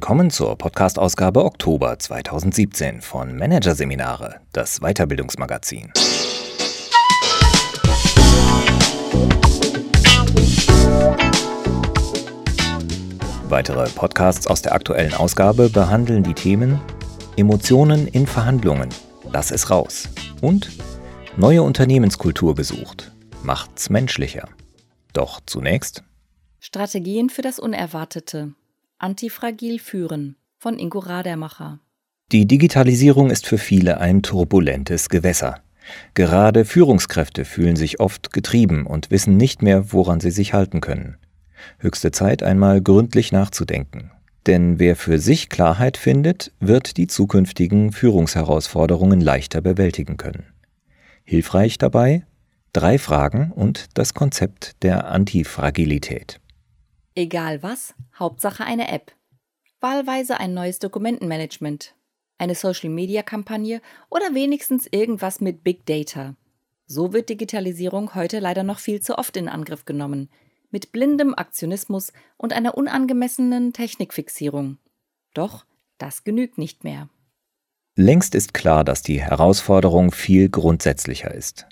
Willkommen zur Podcast-Ausgabe Oktober 2017 von Managerseminare, das Weiterbildungsmagazin. Weitere Podcasts aus der aktuellen Ausgabe behandeln die Themen Emotionen in Verhandlungen, lass es raus und neue Unternehmenskultur gesucht, macht's menschlicher. Doch zunächst Strategien für das Unerwartete. Antifragil führen von Ingo Radermacher. Die Digitalisierung ist für viele ein turbulentes Gewässer. Gerade Führungskräfte fühlen sich oft getrieben und wissen nicht mehr, woran sie sich halten können. Höchste Zeit, einmal gründlich nachzudenken. Denn wer für sich Klarheit findet, wird die zukünftigen Führungsherausforderungen leichter bewältigen können. Hilfreich dabei drei Fragen und das Konzept der Antifragilität. Egal was, Hauptsache eine App. Wahlweise ein neues Dokumentenmanagement, eine Social-Media-Kampagne oder wenigstens irgendwas mit Big Data. So wird Digitalisierung heute leider noch viel zu oft in Angriff genommen, mit blindem Aktionismus und einer unangemessenen Technikfixierung. Doch das genügt nicht mehr. Längst ist klar, dass die Herausforderung viel grundsätzlicher ist.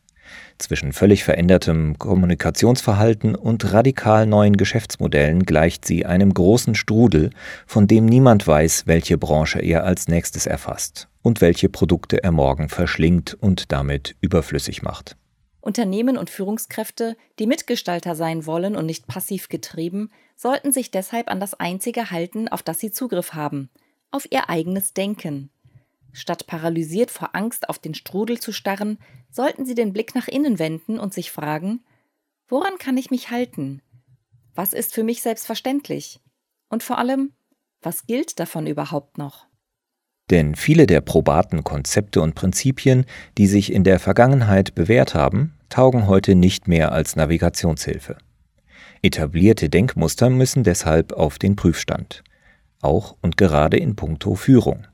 Zwischen völlig verändertem Kommunikationsverhalten und radikal neuen Geschäftsmodellen gleicht sie einem großen Strudel, von dem niemand weiß, welche Branche er als nächstes erfasst und welche Produkte er morgen verschlingt und damit überflüssig macht. Unternehmen und Führungskräfte, die Mitgestalter sein wollen und nicht passiv getrieben, sollten sich deshalb an das Einzige halten, auf das sie Zugriff haben, auf ihr eigenes Denken. Statt paralysiert vor Angst auf den Strudel zu starren, sollten sie den Blick nach innen wenden und sich fragen, woran kann ich mich halten? Was ist für mich selbstverständlich? Und vor allem, was gilt davon überhaupt noch? Denn viele der probaten Konzepte und Prinzipien, die sich in der Vergangenheit bewährt haben, taugen heute nicht mehr als Navigationshilfe. Etablierte Denkmuster müssen deshalb auf den Prüfstand, auch und gerade in puncto Führung.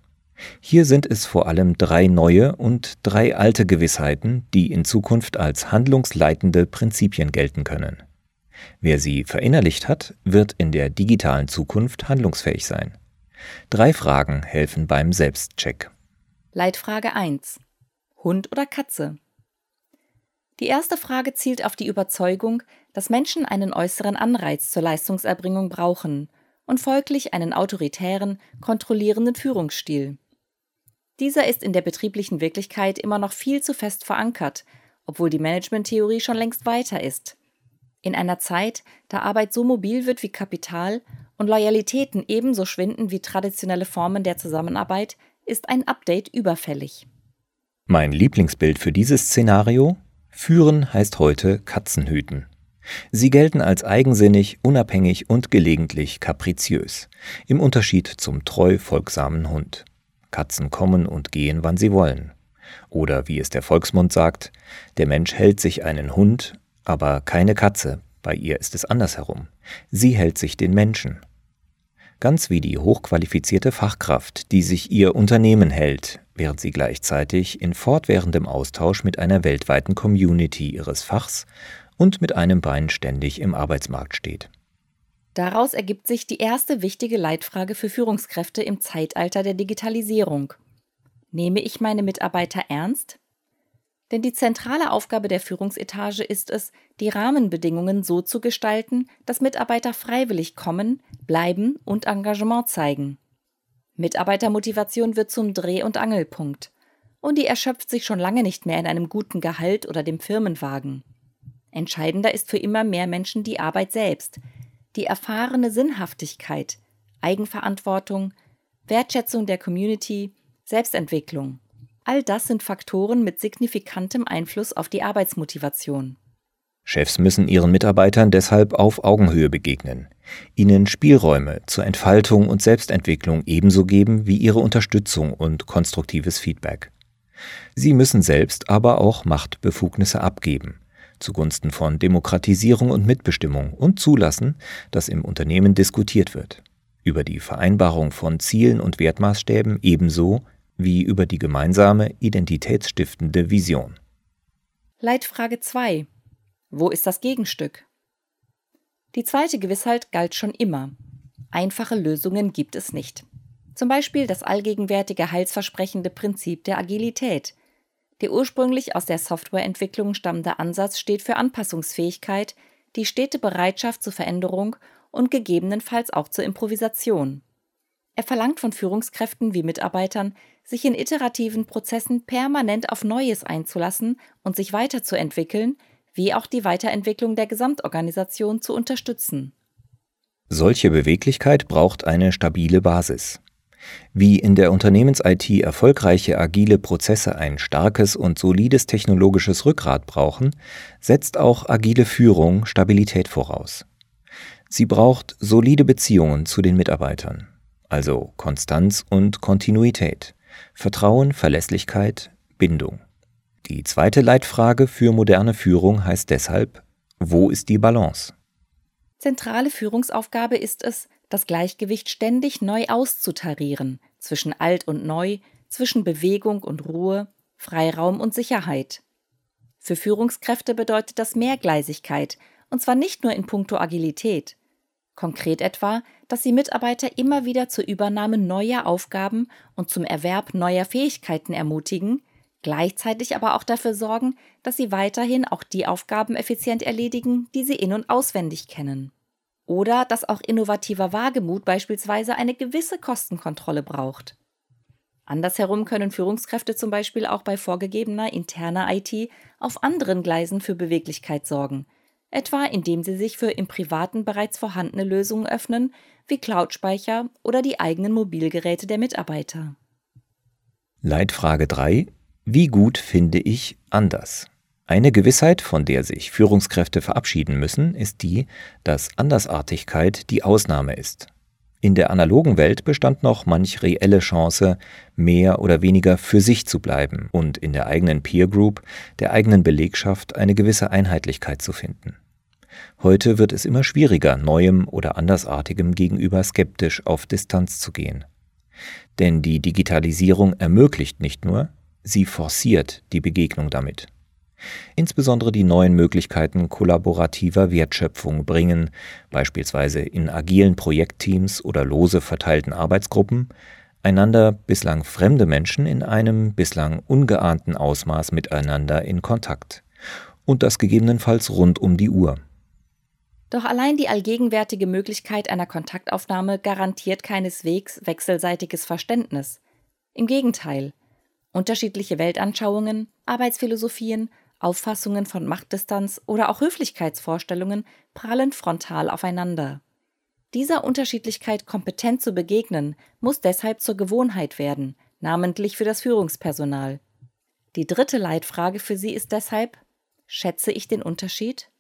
Hier sind es vor allem drei neue und drei alte Gewissheiten, die in Zukunft als handlungsleitende Prinzipien gelten können. Wer sie verinnerlicht hat, wird in der digitalen Zukunft handlungsfähig sein. Drei Fragen helfen beim Selbstcheck. Leitfrage 1. Hund oder Katze? Die erste Frage zielt auf die Überzeugung, dass Menschen einen äußeren Anreiz zur Leistungserbringung brauchen und folglich einen autoritären, kontrollierenden Führungsstil. Dieser ist in der betrieblichen Wirklichkeit immer noch viel zu fest verankert, obwohl die Managementtheorie schon längst weiter ist. In einer Zeit, da Arbeit so mobil wird wie Kapital und Loyalitäten ebenso schwinden wie traditionelle Formen der Zusammenarbeit, ist ein Update überfällig. Mein Lieblingsbild für dieses Szenario? Führen heißt heute Katzenhüten. Sie gelten als eigensinnig, unabhängig und gelegentlich kapriziös, im Unterschied zum treu folgsamen Hund. Katzen kommen und gehen, wann sie wollen. Oder wie es der Volksmund sagt, der Mensch hält sich einen Hund, aber keine Katze, bei ihr ist es andersherum. Sie hält sich den Menschen. Ganz wie die hochqualifizierte Fachkraft, die sich ihr Unternehmen hält, während sie gleichzeitig in fortwährendem Austausch mit einer weltweiten Community ihres Fachs und mit einem Bein ständig im Arbeitsmarkt steht. Daraus ergibt sich die erste wichtige Leitfrage für Führungskräfte im Zeitalter der Digitalisierung. Nehme ich meine Mitarbeiter ernst? Denn die zentrale Aufgabe der Führungsetage ist es, die Rahmenbedingungen so zu gestalten, dass Mitarbeiter freiwillig kommen, bleiben und Engagement zeigen. Mitarbeitermotivation wird zum Dreh- und Angelpunkt. Und die erschöpft sich schon lange nicht mehr in einem guten Gehalt oder dem Firmenwagen. Entscheidender ist für immer mehr Menschen die Arbeit selbst, die erfahrene Sinnhaftigkeit, Eigenverantwortung, Wertschätzung der Community, Selbstentwicklung. All das sind Faktoren mit signifikantem Einfluss auf die Arbeitsmotivation. Chefs müssen ihren Mitarbeitern deshalb auf Augenhöhe begegnen, ihnen Spielräume zur Entfaltung und Selbstentwicklung ebenso geben wie ihre Unterstützung und konstruktives Feedback. Sie müssen selbst aber auch Machtbefugnisse abgeben, zugunsten von Demokratisierung und Mitbestimmung und zulassen, dass im Unternehmen diskutiert wird. Über die Vereinbarung von Zielen und Wertmaßstäben ebenso wie über die gemeinsame identitätsstiftende Vision. Leitfrage 2. Wo ist das Gegenstück? Die zweite Gewissheit galt schon immer. Einfache Lösungen gibt es nicht. Zum Beispiel das allgegenwärtige heilsversprechende Prinzip der Agilität. Der ursprünglich aus der Softwareentwicklung stammende Ansatz steht für Anpassungsfähigkeit, die stete Bereitschaft zur Veränderung und gegebenenfalls auch zur Improvisation. Er verlangt von Führungskräften wie Mitarbeitern, sich in iterativen Prozessen permanent auf Neues einzulassen und sich weiterzuentwickeln, wie auch die Weiterentwicklung der Gesamtorganisation zu unterstützen. Solche Beweglichkeit braucht eine stabile Basis. Wie in der Unternehmens-IT erfolgreiche agile Prozesse ein starkes und solides technologisches Rückgrat brauchen, setzt auch agile Führung Stabilität voraus. Sie braucht solide Beziehungen zu den Mitarbeitern, also Konstanz und Kontinuität, Vertrauen, Verlässlichkeit, Bindung. Die zweite Leitfrage für moderne Führung heißt deshalb, wo ist die Balance? Zentrale Führungsaufgabe ist es, das Gleichgewicht ständig neu auszutarieren zwischen alt und neu, zwischen Bewegung und Ruhe, Freiraum und Sicherheit. Für Führungskräfte bedeutet das Mehrgleisigkeit, und zwar nicht nur in puncto Agilität. Konkret etwa, dass sie Mitarbeiter immer wieder zur Übernahme neuer Aufgaben und zum Erwerb neuer Fähigkeiten ermutigen, gleichzeitig aber auch dafür sorgen, dass sie weiterhin auch die Aufgaben effizient erledigen, die sie in und auswendig kennen. Oder dass auch innovativer Wagemut beispielsweise eine gewisse Kostenkontrolle braucht. Andersherum können Führungskräfte zum Beispiel auch bei vorgegebener interner IT auf anderen Gleisen für Beweglichkeit sorgen, etwa indem sie sich für im privaten bereits vorhandene Lösungen öffnen, wie Cloud-Speicher oder die eigenen Mobilgeräte der Mitarbeiter. Leitfrage 3 wie gut finde ich anders? Eine Gewissheit, von der sich Führungskräfte verabschieden müssen, ist die, dass Andersartigkeit die Ausnahme ist. In der analogen Welt bestand noch manch reelle Chance, mehr oder weniger für sich zu bleiben und in der eigenen Peer Group, der eigenen Belegschaft eine gewisse Einheitlichkeit zu finden. Heute wird es immer schwieriger, Neuem oder Andersartigem gegenüber skeptisch auf Distanz zu gehen. Denn die Digitalisierung ermöglicht nicht nur, Sie forciert die Begegnung damit. Insbesondere die neuen Möglichkeiten kollaborativer Wertschöpfung bringen, beispielsweise in agilen Projektteams oder lose verteilten Arbeitsgruppen, einander bislang fremde Menschen in einem bislang ungeahnten Ausmaß miteinander in Kontakt. Und das gegebenenfalls rund um die Uhr. Doch allein die allgegenwärtige Möglichkeit einer Kontaktaufnahme garantiert keineswegs wechselseitiges Verständnis. Im Gegenteil, Unterschiedliche Weltanschauungen, Arbeitsphilosophien, Auffassungen von Machtdistanz oder auch Höflichkeitsvorstellungen prallen frontal aufeinander. Dieser Unterschiedlichkeit kompetent zu begegnen, muss deshalb zur Gewohnheit werden, namentlich für das Führungspersonal. Die dritte Leitfrage für sie ist deshalb, schätze ich den Unterschied?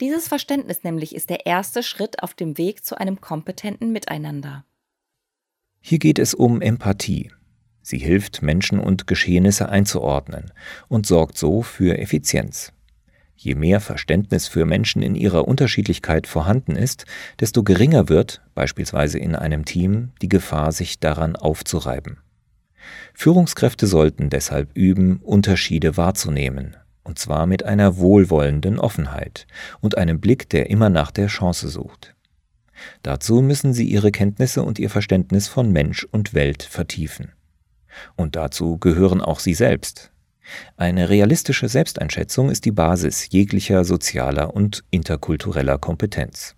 Dieses Verständnis nämlich ist der erste Schritt auf dem Weg zu einem kompetenten Miteinander. Hier geht es um Empathie, Sie hilft, Menschen und Geschehnisse einzuordnen und sorgt so für Effizienz. Je mehr Verständnis für Menschen in ihrer Unterschiedlichkeit vorhanden ist, desto geringer wird, beispielsweise in einem Team, die Gefahr, sich daran aufzureiben. Führungskräfte sollten deshalb üben, Unterschiede wahrzunehmen, und zwar mit einer wohlwollenden Offenheit und einem Blick, der immer nach der Chance sucht. Dazu müssen sie ihre Kenntnisse und ihr Verständnis von Mensch und Welt vertiefen. Und dazu gehören auch Sie selbst. Eine realistische Selbsteinschätzung ist die Basis jeglicher sozialer und interkultureller Kompetenz.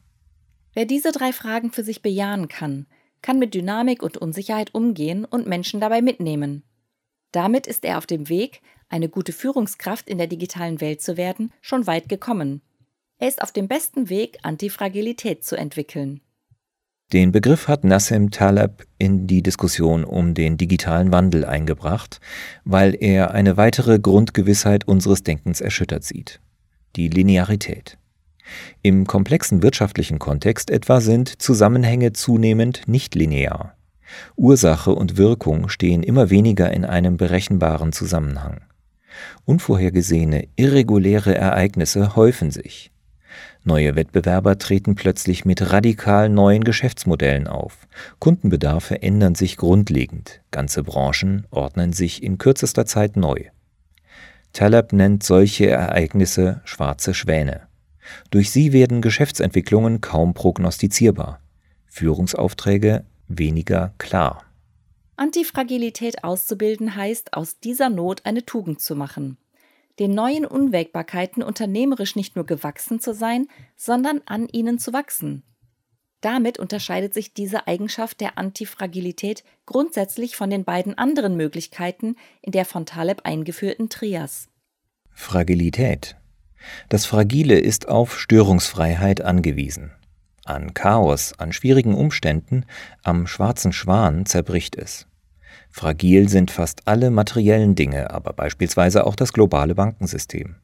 Wer diese drei Fragen für sich bejahen kann, kann mit Dynamik und Unsicherheit umgehen und Menschen dabei mitnehmen. Damit ist er auf dem Weg, eine gute Führungskraft in der digitalen Welt zu werden, schon weit gekommen. Er ist auf dem besten Weg, Antifragilität zu entwickeln. Den Begriff hat Nassim Taleb in die Diskussion um den digitalen Wandel eingebracht, weil er eine weitere Grundgewissheit unseres Denkens erschüttert sieht. Die Linearität. Im komplexen wirtschaftlichen Kontext etwa sind Zusammenhänge zunehmend nicht linear. Ursache und Wirkung stehen immer weniger in einem berechenbaren Zusammenhang. Unvorhergesehene, irreguläre Ereignisse häufen sich. Neue Wettbewerber treten plötzlich mit radikal neuen Geschäftsmodellen auf. Kundenbedarfe ändern sich grundlegend. Ganze Branchen ordnen sich in kürzester Zeit neu. Taleb nennt solche Ereignisse schwarze Schwäne. Durch sie werden Geschäftsentwicklungen kaum prognostizierbar. Führungsaufträge weniger klar. Antifragilität auszubilden heißt, aus dieser Not eine Tugend zu machen. Den neuen Unwägbarkeiten unternehmerisch nicht nur gewachsen zu sein, sondern an ihnen zu wachsen. Damit unterscheidet sich diese Eigenschaft der Antifragilität grundsätzlich von den beiden anderen Möglichkeiten in der von Taleb eingeführten Trias. Fragilität. Das Fragile ist auf Störungsfreiheit angewiesen. An Chaos, an schwierigen Umständen, am schwarzen Schwan zerbricht es. Fragil sind fast alle materiellen Dinge, aber beispielsweise auch das globale Bankensystem.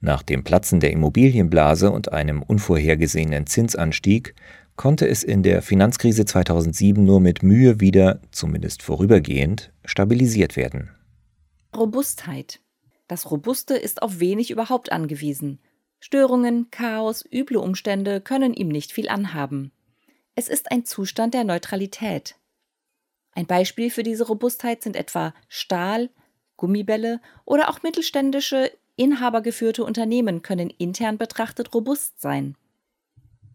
Nach dem Platzen der Immobilienblase und einem unvorhergesehenen Zinsanstieg konnte es in der Finanzkrise 2007 nur mit Mühe wieder, zumindest vorübergehend, stabilisiert werden. Robustheit. Das Robuste ist auf wenig überhaupt angewiesen. Störungen, Chaos, üble Umstände können ihm nicht viel anhaben. Es ist ein Zustand der Neutralität. Ein Beispiel für diese Robustheit sind etwa Stahl, Gummibälle oder auch mittelständische, inhabergeführte Unternehmen können intern betrachtet robust sein.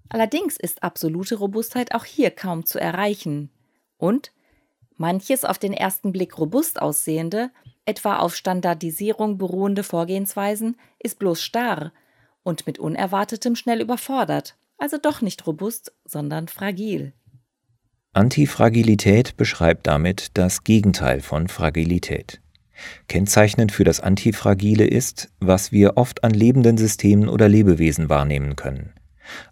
Allerdings ist absolute Robustheit auch hier kaum zu erreichen. Und manches auf den ersten Blick robust aussehende, etwa auf Standardisierung beruhende Vorgehensweisen, ist bloß starr und mit Unerwartetem schnell überfordert, also doch nicht robust, sondern fragil. Antifragilität beschreibt damit das Gegenteil von Fragilität. Kennzeichnend für das Antifragile ist, was wir oft an lebenden Systemen oder Lebewesen wahrnehmen können.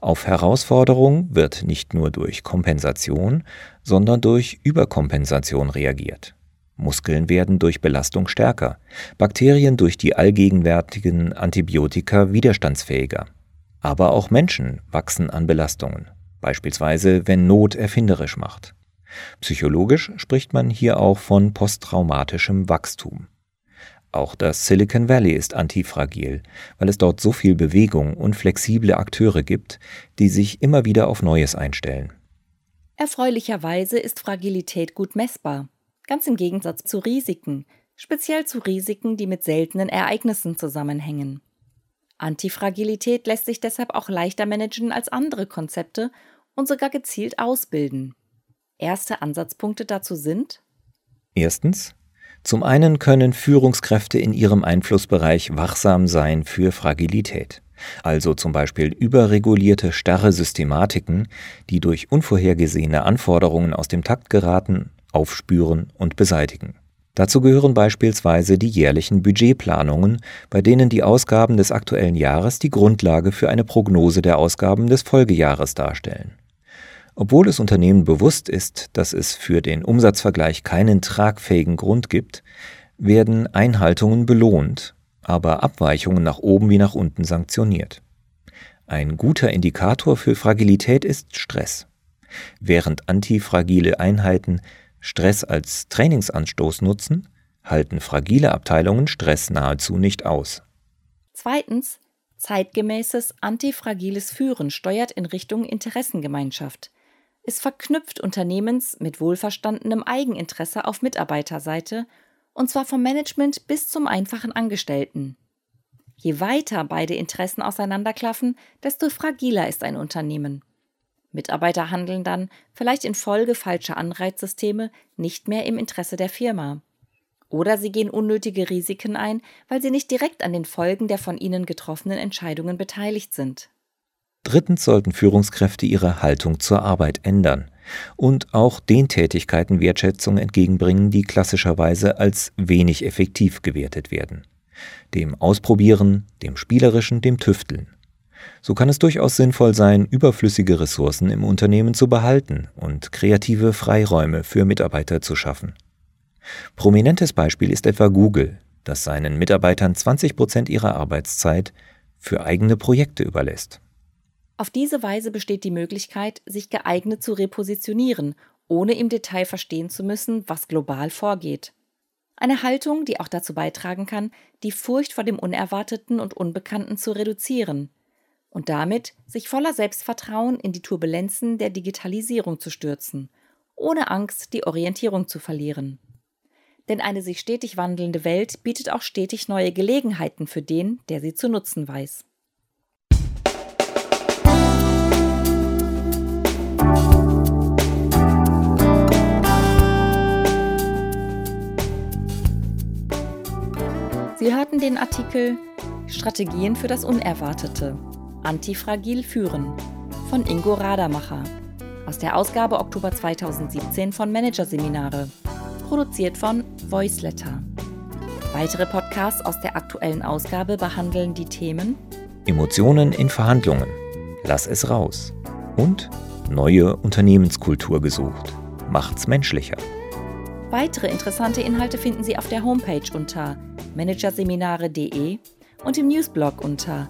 Auf Herausforderung wird nicht nur durch Kompensation, sondern durch Überkompensation reagiert. Muskeln werden durch Belastung stärker, Bakterien durch die allgegenwärtigen Antibiotika widerstandsfähiger. Aber auch Menschen wachsen an Belastungen, beispielsweise wenn Not erfinderisch macht. Psychologisch spricht man hier auch von posttraumatischem Wachstum. Auch das Silicon Valley ist antifragil, weil es dort so viel Bewegung und flexible Akteure gibt, die sich immer wieder auf Neues einstellen. Erfreulicherweise ist Fragilität gut messbar, ganz im Gegensatz zu Risiken, speziell zu Risiken, die mit seltenen Ereignissen zusammenhängen. Antifragilität lässt sich deshalb auch leichter managen als andere Konzepte und sogar gezielt ausbilden. Erste Ansatzpunkte dazu sind Erstens zum einen können Führungskräfte in ihrem Einflussbereich wachsam sein für Fragilität, also zum Beispiel überregulierte starre Systematiken, die durch unvorhergesehene Anforderungen aus dem Takt geraten, aufspüren und beseitigen. Dazu gehören beispielsweise die jährlichen Budgetplanungen, bei denen die Ausgaben des aktuellen Jahres die Grundlage für eine Prognose der Ausgaben des Folgejahres darstellen. Obwohl es Unternehmen bewusst ist, dass es für den Umsatzvergleich keinen tragfähigen Grund gibt, werden Einhaltungen belohnt, aber Abweichungen nach oben wie nach unten sanktioniert. Ein guter Indikator für Fragilität ist Stress. Während antifragile Einheiten Stress als Trainingsanstoß nutzen, halten fragile Abteilungen Stress nahezu nicht aus. Zweitens, zeitgemäßes antifragiles Führen steuert in Richtung Interessengemeinschaft. Es verknüpft Unternehmens mit wohlverstandenem Eigeninteresse auf Mitarbeiterseite, und zwar vom Management bis zum einfachen Angestellten. Je weiter beide Interessen auseinanderklaffen, desto fragiler ist ein Unternehmen. Mitarbeiter handeln dann, vielleicht infolge falscher Anreizsysteme, nicht mehr im Interesse der Firma. Oder sie gehen unnötige Risiken ein, weil sie nicht direkt an den Folgen der von ihnen getroffenen Entscheidungen beteiligt sind. Drittens sollten Führungskräfte ihre Haltung zur Arbeit ändern und auch den Tätigkeiten Wertschätzung entgegenbringen, die klassischerweise als wenig effektiv gewertet werden. Dem Ausprobieren, dem Spielerischen, dem Tüfteln. So kann es durchaus sinnvoll sein, überflüssige Ressourcen im Unternehmen zu behalten und kreative Freiräume für Mitarbeiter zu schaffen. Prominentes Beispiel ist etwa Google, das seinen Mitarbeitern 20 Prozent ihrer Arbeitszeit für eigene Projekte überlässt. Auf diese Weise besteht die Möglichkeit, sich geeignet zu repositionieren, ohne im Detail verstehen zu müssen, was global vorgeht. Eine Haltung, die auch dazu beitragen kann, die Furcht vor dem Unerwarteten und Unbekannten zu reduzieren und damit sich voller Selbstvertrauen in die Turbulenzen der Digitalisierung zu stürzen, ohne Angst, die Orientierung zu verlieren. Denn eine sich stetig wandelnde Welt bietet auch stetig neue Gelegenheiten für den, der sie zu nutzen weiß. Sie hörten den Artikel Strategien für das Unerwartete Antifragil führen von Ingo Radermacher aus der Ausgabe Oktober 2017 von Managerseminare, produziert von Voiceletter. Weitere Podcasts aus der aktuellen Ausgabe behandeln die Themen Emotionen in Verhandlungen. Lass es raus. Und neue Unternehmenskultur gesucht. Macht's menschlicher. Weitere interessante Inhalte finden Sie auf der Homepage unter managerseminare.de und im Newsblog unter